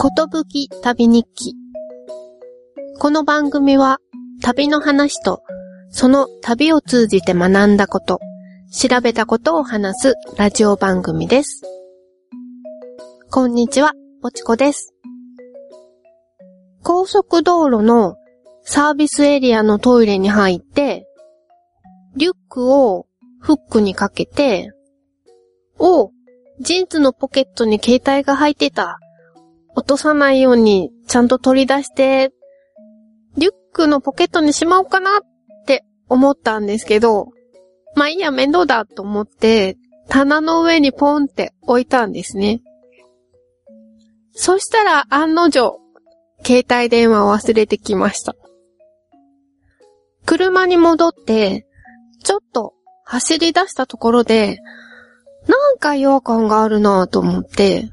ことぶき旅日記。この番組は旅の話とその旅を通じて学んだこと、調べたことを話すラジオ番組です。こんにちは、ぽちこです。高速道路のサービスエリアのトイレに入って、リュックをフックにかけて、おジーンズのポケットに携帯が入ってた。落とさないようにちゃんと取り出して、リュックのポケットにしまおうかなって思ったんですけど、まあいいや、面倒だと思って、棚の上にポンって置いたんですね。そしたら案の定、携帯電話を忘れてきました。車に戻って、ちょっと走り出したところで、なんか違和感があるなぁと思って、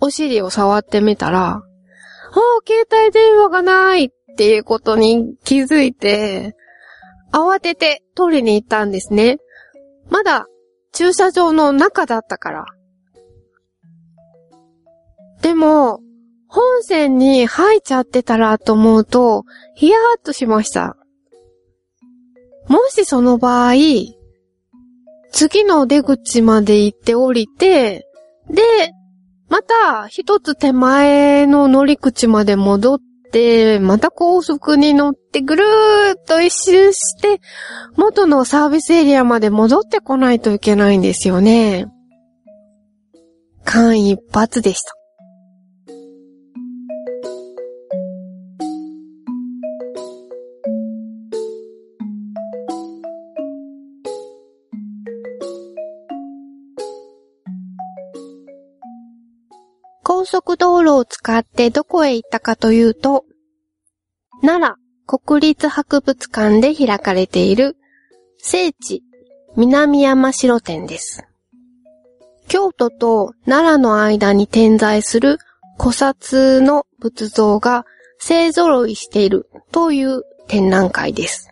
お尻を触ってみたら、ああ、携帯電話がないっていうことに気づいて、慌てて取りに行ったんですね。まだ駐車場の中だったから。でも、本線に入っちゃってたらと思うと、ヒヤーっとしました。もしその場合、次の出口まで行って降りて、で、また一つ手前の乗り口まで戻って、また高速に乗ってぐるーっと一周して、元のサービスエリアまで戻ってこないといけないんですよね。間一髪でした。速道路を使ってどこへ行ったかというと、奈良国立博物館で開かれている聖地南山城店です。京都と奈良の間に点在する古刹の仏像が勢揃いしているという展覧会です。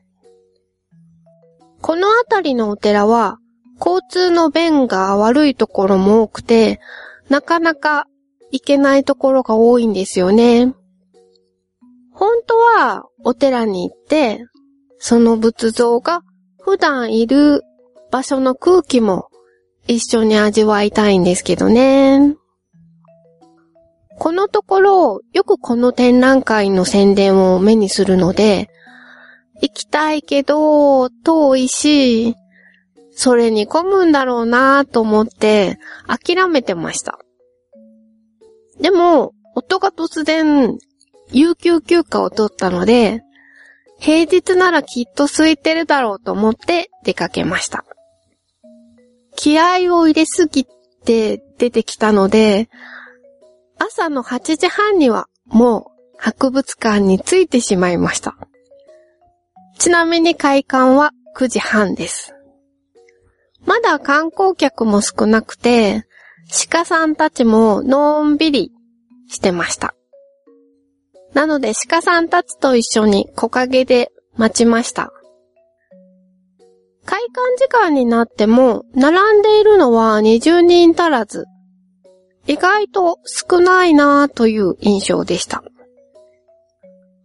この辺りのお寺は交通の便が悪いところも多くて、なかなか行けないところが多いんですよね。本当はお寺に行って、その仏像が普段いる場所の空気も一緒に味わいたいんですけどね。このところ、よくこの展覧会の宣伝を目にするので、行きたいけど、遠いし、それに混むんだろうなと思って諦めてました。でも、夫が突然、有給休暇を取ったので、平日ならきっと空いてるだろうと思って出かけました。気合を入れすぎて出てきたので、朝の8時半にはもう博物館に着いてしまいました。ちなみに開館は9時半です。まだ観光客も少なくて、鹿さんたちものんびりしてました。なので鹿さんたちと一緒に木陰で待ちました。開館時間になっても、並んでいるのは20人足らず。意外と少ないなぁという印象でした。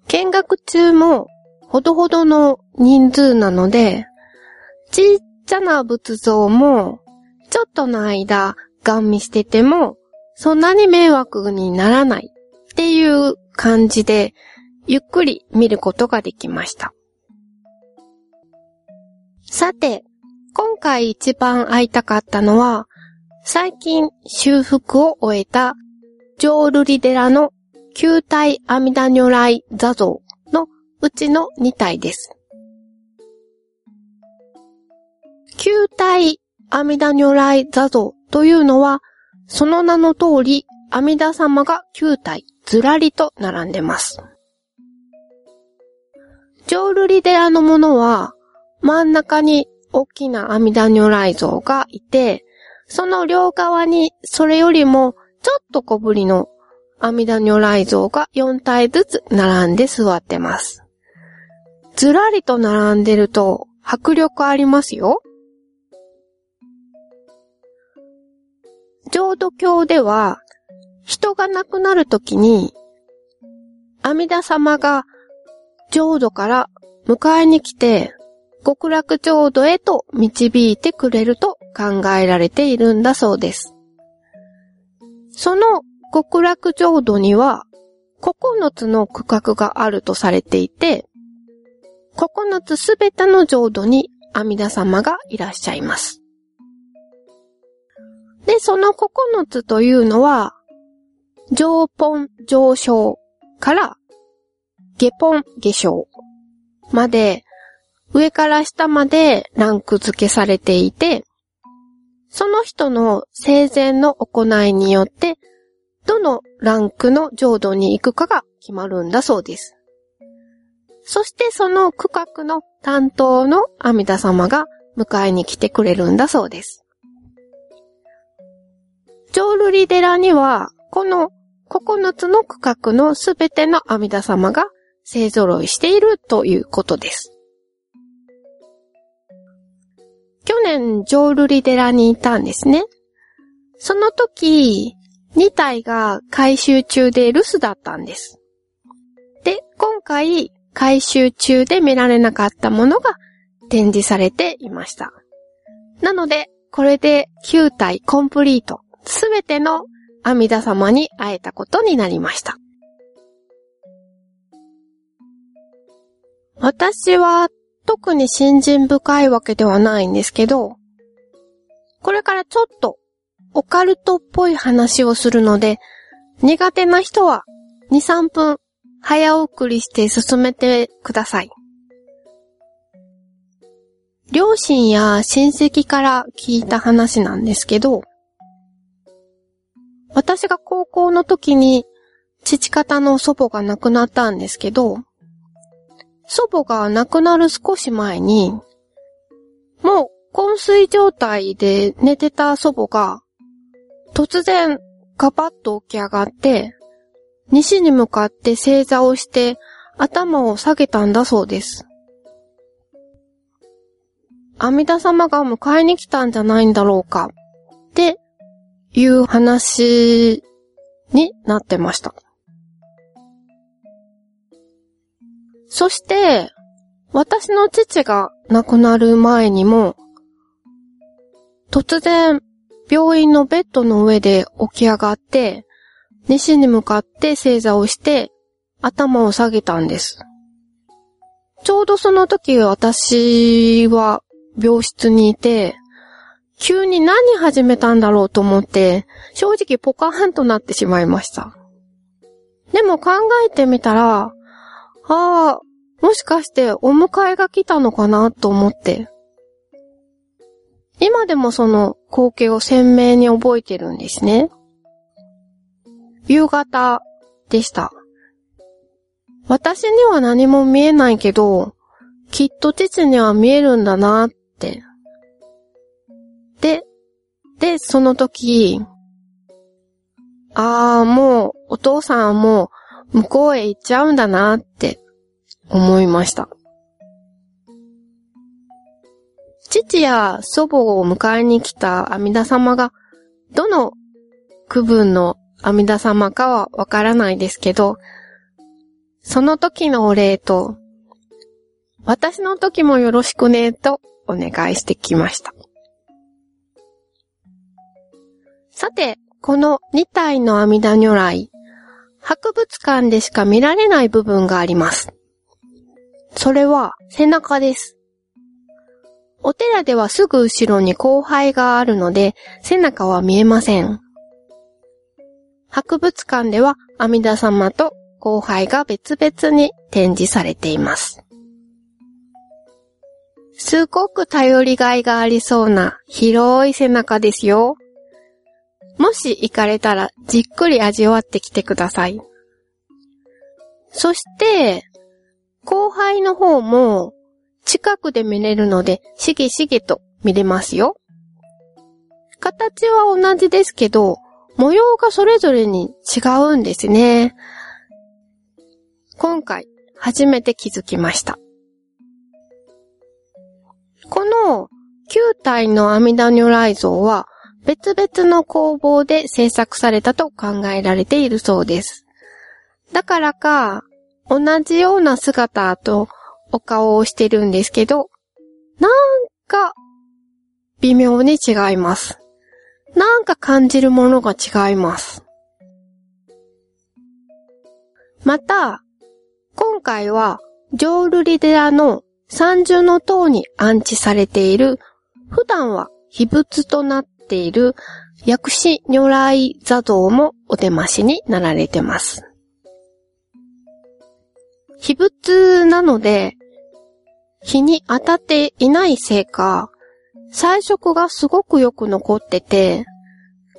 見学中もほどほどの人数なので、ちっちゃな仏像もちょっとの間ガン見してても、そんなに迷惑にならないっていう感じで、ゆっくり見ることができました。さて、今回一番会いたかったのは、最近修復を終えた、浄瑠璃寺の球体阿弥陀如来座像のうちの2体です。球体阿弥陀如来座像というのは、その名の通り、阿弥陀様が9体ずらりと並んでます。浄瑠璃寺のものは、真ん中に大きな阿弥陀如来像がいて、その両側にそれよりもちょっと小ぶりの阿弥陀如来像が4体ずつ並んで座ってます。ずらりと並んでると迫力ありますよ。浄土教では、人が亡くなるときに、阿弥陀様が浄土から迎えに来て、極楽浄土へと導いてくれると考えられているんだそうです。その極楽浄土には9つの区画があるとされていて、9つすべての浄土に阿弥陀様がいらっしゃいます。で、その9つというのは、上ポン上昇から下ポン下昇まで、上から下までランク付けされていて、その人の生前の行いによって、どのランクの浄土に行くかが決まるんだそうです。そしてその区画の担当の阿弥陀様が迎えに来てくれるんだそうです。浄瑠璃寺には、この9つの区画のすべての阿弥陀様が勢揃いしているということです。去年、浄瑠璃寺にいたんですね。その時、2体が回収中で留守だったんです。で、今回、回収中で見られなかったものが展示されていました。なので、これで9体コンプリート、すべての阿弥陀様に会えたことになりました。私は特に信心深いわけではないんですけど、これからちょっとオカルトっぽい話をするので、苦手な人は2、3分早送りして進めてください。両親や親戚から聞いた話なんですけど、私が高校の時に父方の祖母が亡くなったんですけど、祖母が亡くなる少し前に、もう昏睡状態で寝てた祖母が、突然ガバッと起き上がって、西に向かって正座をして頭を下げたんだそうです。阿弥陀様が迎えに来たんじゃないんだろうかっていう話になってました。そして、私の父が亡くなる前にも、突然、病院のベッドの上で起き上がって、西に向かって正座をして、頭を下げたんです。ちょうどその時私は病室にいて、急に何始めたんだろうと思って、正直ポカーンとなってしまいました。でも考えてみたら、ああ、もしかしてお迎えが来たのかなと思って。今でもその光景を鮮明に覚えてるんですね。夕方でした。私には何も見えないけど、きっと父には見えるんだなって。で、で、その時、ああ、もうお父さんはもう向こうへ行っちゃうんだなって思いました。父や祖母を迎えに来た阿弥陀様が、どの区分の阿弥陀様かはわからないですけど、その時のお礼と、私の時もよろしくね、とお願いしてきました。さて、この2体の阿弥陀如来、博物館でしか見られない部分があります。それは背中です。お寺ではすぐ後ろに後輩があるので、背中は見えません。博物館では阿弥陀様と後輩が別々に展示されています。すごく頼りがいがありそうな広い背中ですよ。もし行かれたらじっくり味わってきてください。そして、後輩の方も近くで見れるので、しげしげと見れますよ。形は同じですけど、模様がそれぞれに違うんですね。今回、初めて気づきました。この9体の阿弥陀如来像は、別々の工房で制作されたと考えられているそうです。だからか、同じような姿とお顔をしてるんですけど、なんか、微妙に違います。なんか感じるものが違います。また、今回は、ジョールリデアの三重の塔に安置されている、普段は秘仏となっっている薬師如来座像もお手増しになられてます。秘仏なので、日に当たっていないせいか、彩色がすごくよく残ってて、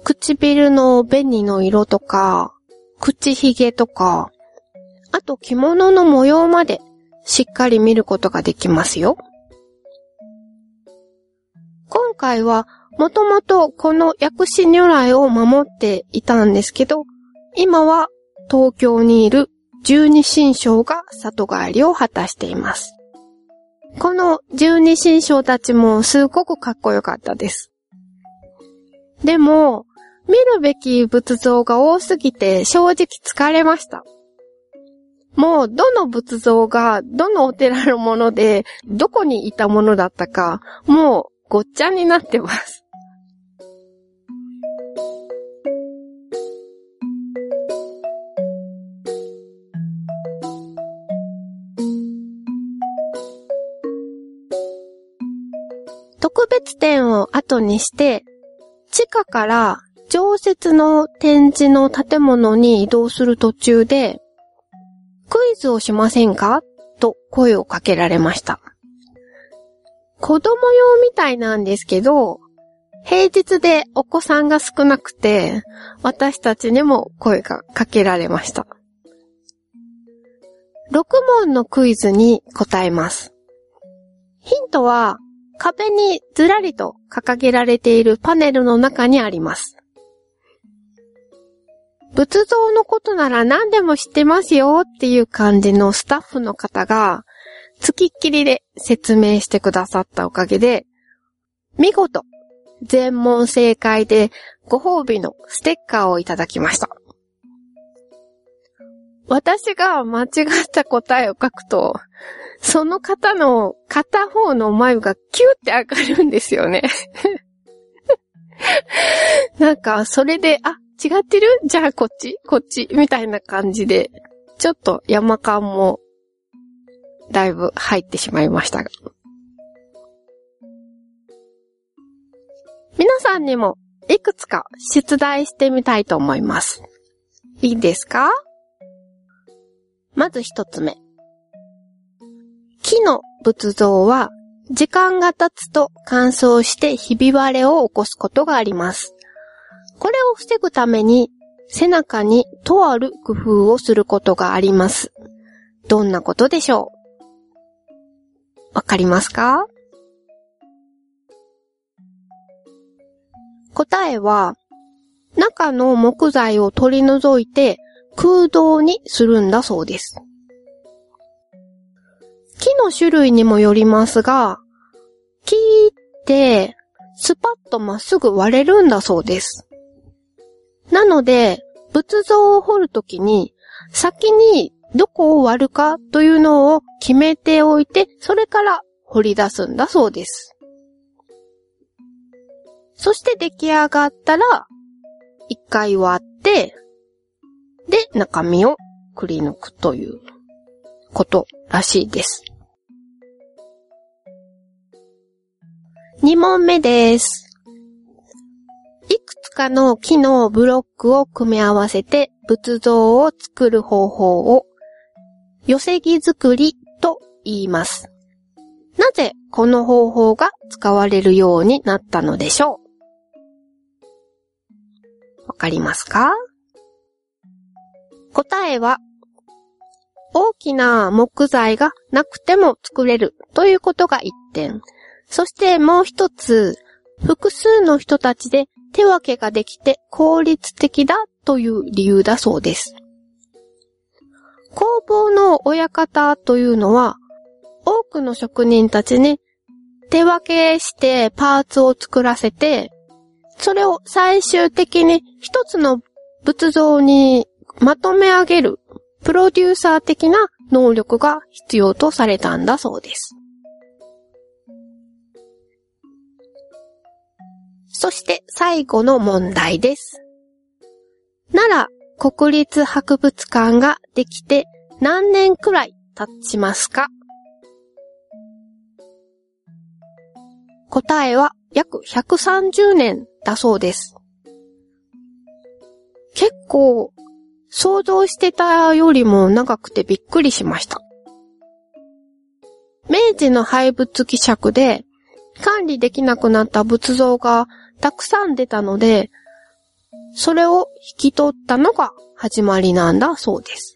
唇の紅の色とか、口ひげとか、あと着物の模様までしっかり見ることができますよ。今回はもともとこの薬師如来を守っていたんですけど、今は東京にいる十二神将が里帰りを果たしています。この十二神将たちもすごくかっこよかったです。でも、見るべき仏像が多すぎて正直疲れました。もうどの仏像がどのお寺のものでどこにいたものだったかもうごっちゃになってます。特別展を後にして、地下から常設の展示の建物に移動する途中で、クイズをしませんか？と声をかけられました。子供用みたいなんですけど、平日でお子さんが少なくて、私たちにも声がかけられました。6問のクイズに答えます。ヒントは、壁にずらりと掲げられているパネルの中にあります。仏像のことなら何でも知ってますよっていう感じのスタッフの方が、付きっきりで説明してくださったおかげで、見事、全問正解でご褒美のステッカーをいただきました。私が間違った答えを書くと、その方の片方の眉がキューって上がるんですよね。なんか、それで、あ、違ってる？じゃあこっち？こっち？みたいな感じで、ちょっと山間も、だいぶ入ってしまいましたが。皆さんにも、いくつか出題してみたいと思います。いいですか？まず一つ目。木の仏像は時間が経つと乾燥してひび割れを起こすことがあります。これを防ぐために背中にとある工夫をすることがあります。どんなことでしょう？わかりますか？答えは、中の木材を取り除いて空洞にするんだそうです。木の種類にもよりますが、木ってスパッとまっすぐ割れるんだそうです。なので、仏像を掘るときに、先にどこを割るかというのを決めておいて、それから掘り出すんだそうです。そして出来上がったら、一回割って、中身をくり抜くということらしいです。2問目です。いくつかの木のブロックを組み合わせて仏像を作る方法を、寄せ木作りと言います。なぜこの方法が使われるようになったのでしょう？わかりますか？答えは、大きな木材がなくても作れるということが一点。そしてもう一つ、複数の人たちで手分けができて効率的だという理由だそうです。工房の親方というのは、多くの職人たちに手分けしてパーツを作らせて、それを最終的に一つの仏像にまとめ上げるプロデューサー的な能力が必要とされたんだそうです。そして最後の問題です。奈良国立博物館ができて何年くらい経ちますか？答えは約130年だそうです。結構想像してたよりも長くてびっくりしました。明治の廃仏希釈で管理できなくなった仏像がたくさん出たので、それを引き取ったのが始まりなんだそうです。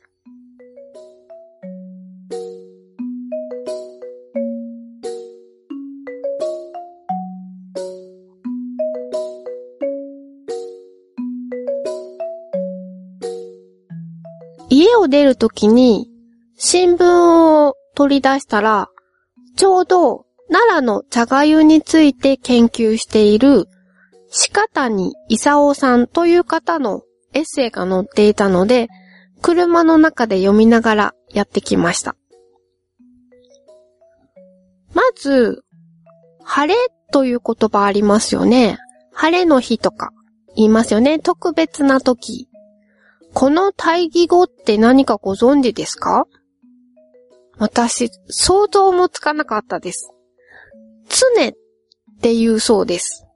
を出るときに新聞を取り出したら、ちょうど奈良の茶がゆについて研究している鹿谷勲さんという方のエッセイが載っていたので、車の中で読みながらやってきました。まず、晴れという言葉ありますよね。晴れの日とか言いますよね。特別な時。この対義語って何かご存知ですか？私、想像もつかなかったです。常っていうそうです。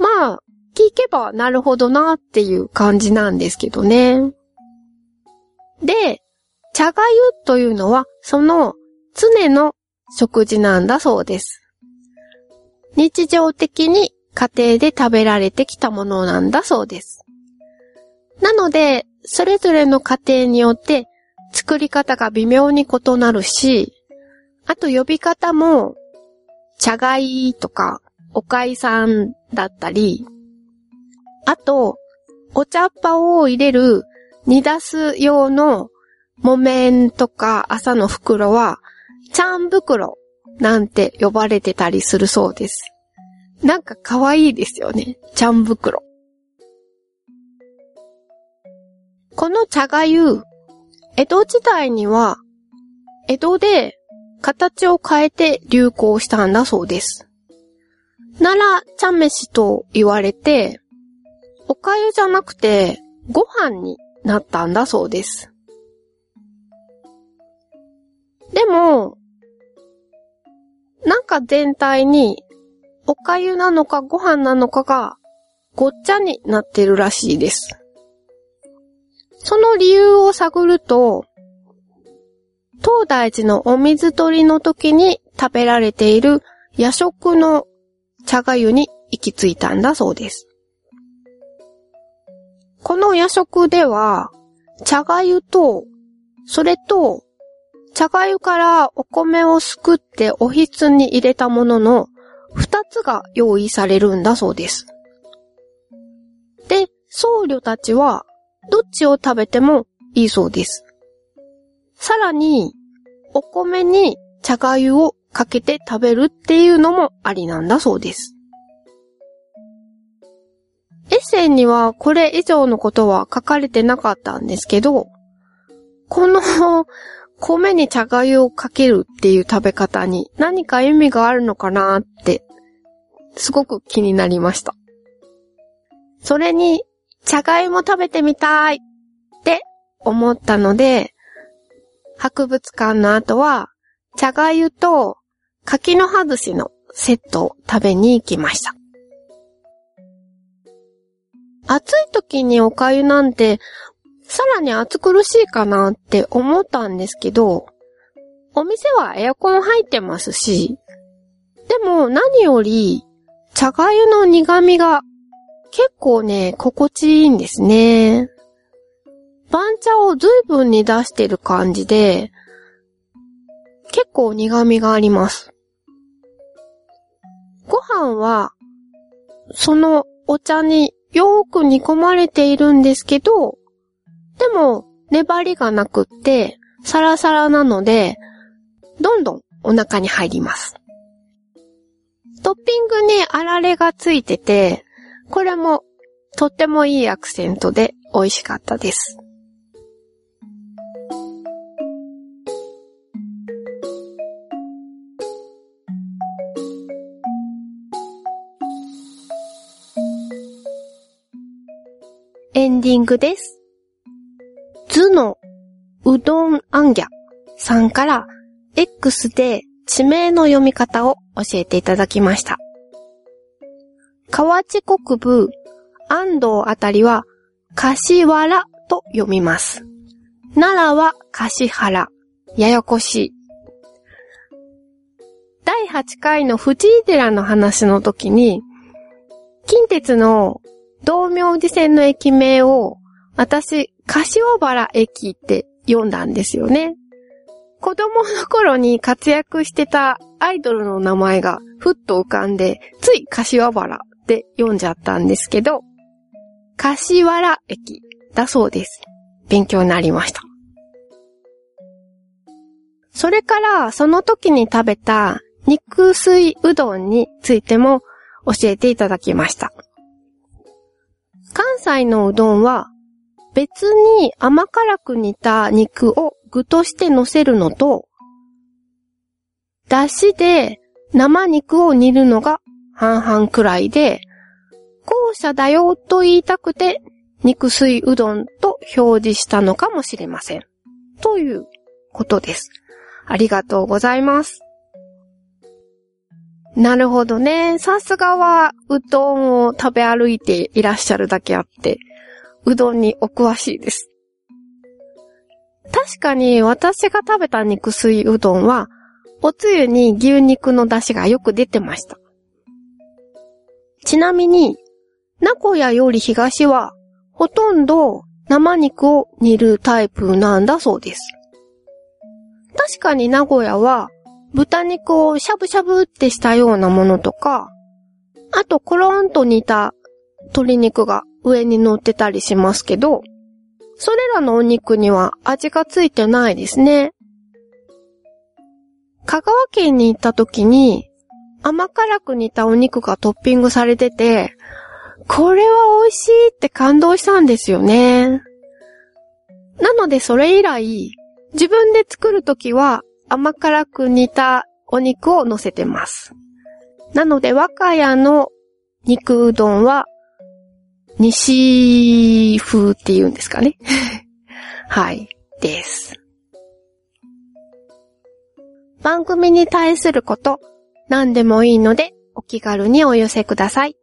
まあ、聞けばなるほどなっていう感じなんですけどね。で、茶がゆというのはその常の食事なんだそうです。日常的に家庭で食べられてきたものなんだそうです。なので、それぞれの家庭によって作り方が微妙に異なるし、あと呼び方も、茶がいとか、おかいさんだったり、あと、お茶っ葉を入れる煮出す用の木綿とか朝の袋は、ちゃん袋なんて呼ばれてたりするそうです。なんか可愛いですよね。ちゃん袋。この茶がゆ、江戸時代には、江戸で形を変えて流行したんだそうです。奈良茶飯と言われて、おかゆじゃなくてご飯になったんだそうです。でも、なんか全体におかゆなのかご飯なのかがごっちゃになってるらしいです。その理由を探ると、東大寺のお水取りの時に食べられている夜食の茶がゆに行き着いたんだそうです。この夜食では、茶がゆと、それと、茶がゆからお米をすくっておひつに入れたものの二つが用意されるんだそうです。で、僧侶たちはどっちを食べてもいいそうです。さらに、お米に茶がゆをかけて食べるっていうのもありなんだそうです。エッセイにはこれ以上のことは書かれてなかったんですけど、この米に茶がゆをかけるっていう食べ方に何か意味があるのかなって、すごく気になりました。それに、茶がゆも食べてみたいって思ったので、博物館の後は、茶がゆと柿の葉寿司のセットを食べに行きました。暑い時にお粥なんて、さらに暑苦しいかなって思ったんですけど、お店はエアコン入ってますし、でも何より、茶粥の苦味が結構ね、心地いいんですね。番茶を随分に出してる感じで、結構苦味があります。ご飯は、そのお茶によーく煮込まれているんですけど、でも粘りがなくって、サラサラなので、どんどんお腹に入ります。トッピングにあられがついてて、これもとってもいいアクセントで美味しかったです。エンディングです。図のうどんあんぎゃさんから X で地名の読み方を教えていただきました。河内国部安藤あたりは柏原と読みます。奈良は柏原。ややこしい。第8回の藤井寺の話の時に、近鉄の道明寺線の駅名を私、柏原駅って読んだんですよね。子供の頃に活躍してたアイドルの名前がふっと浮かんで、つい柏原って読んじゃったんですけど、柏原駅だそうです。勉強になりました。それから、その時に食べた肉水うどんについても教えていただきました。関西のうどんは別に甘辛く煮た肉を具として乗せるのと、だしで生肉を煮るのが半々くらいで、後者だよと言いたくて肉水うどんと表示したのかもしれません。ということです。ありがとうございます。なるほどね。さすがはうどんを食べ歩いていらっしゃるだけあって、うどんにお詳しいです。確かに私が食べた肉水うどんは、おつゆに牛肉の出汁がよく出てました。ちなみに、名古屋より東は、ほとんど生肉を煮るタイプなんだそうです。確かに名古屋は、豚肉をしゃぶしゃぶってしたようなものとか、あとコロンと煮た鶏肉が上に乗ってたりしますけど、それらのお肉には味がついてないですね。香川県に行った時に甘辛く煮たお肉がトッピングされてて、これは美味しいって感動したんですよね。なのでそれ以来、自分で作るときは甘辛く煮たお肉を乗せてます。なので我が家の肉うどんは西風って言うんですかね。はい、です。番組に対すること、何でもいいので、お気軽にお寄せください。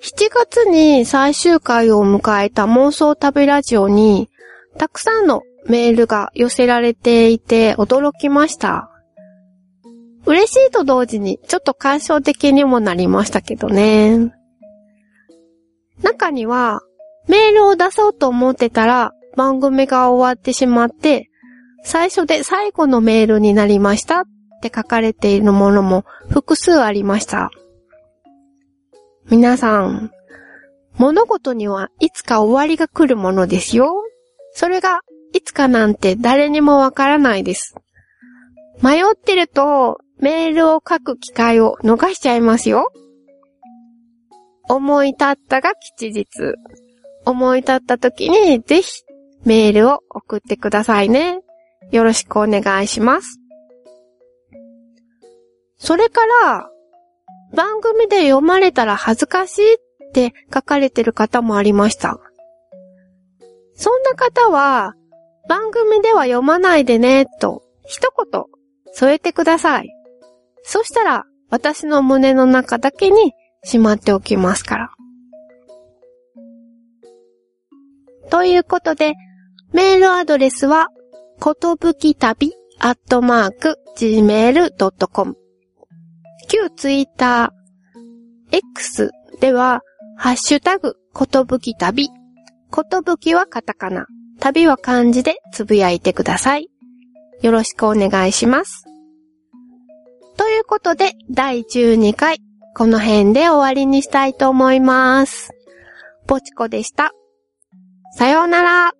7月に最終回を迎えた妄想旅ラジオに、たくさんのメールが寄せられていて驚きました。嬉しいと同時にちょっと感傷的にもなりましたけどね。中には、メールを出そうと思ってたら、番組が終わってしまって、最初で最後のメールになりましたって書かれているものも複数ありました。皆さん、物事にはいつか終わりが来るものですよ。それがいつかなんて誰にもわからないです。迷ってるとメールを書く機会を逃しちゃいますよ。思い立ったが吉日。思い立った時にぜひメールを送ってくださいね。よろしくお願いします。それから、番組で読まれたら恥ずかしいって書かれてる方もありました。そんな方は、番組では読まないでね、と一言添えてください。そしたら、私の胸の中だけにしまっておきますから。ということで、メールアドレスは、ことぶき旅アットマーク gmail.com 旧ツイッター X では、ハッシュタグ、ことぶき旅。ことぶきはカタカナ。旅は漢字でつぶやいてください。よろしくお願いします。ということで、第12回、この辺で終わりにしたいと思います。ポチコでした。さようなら。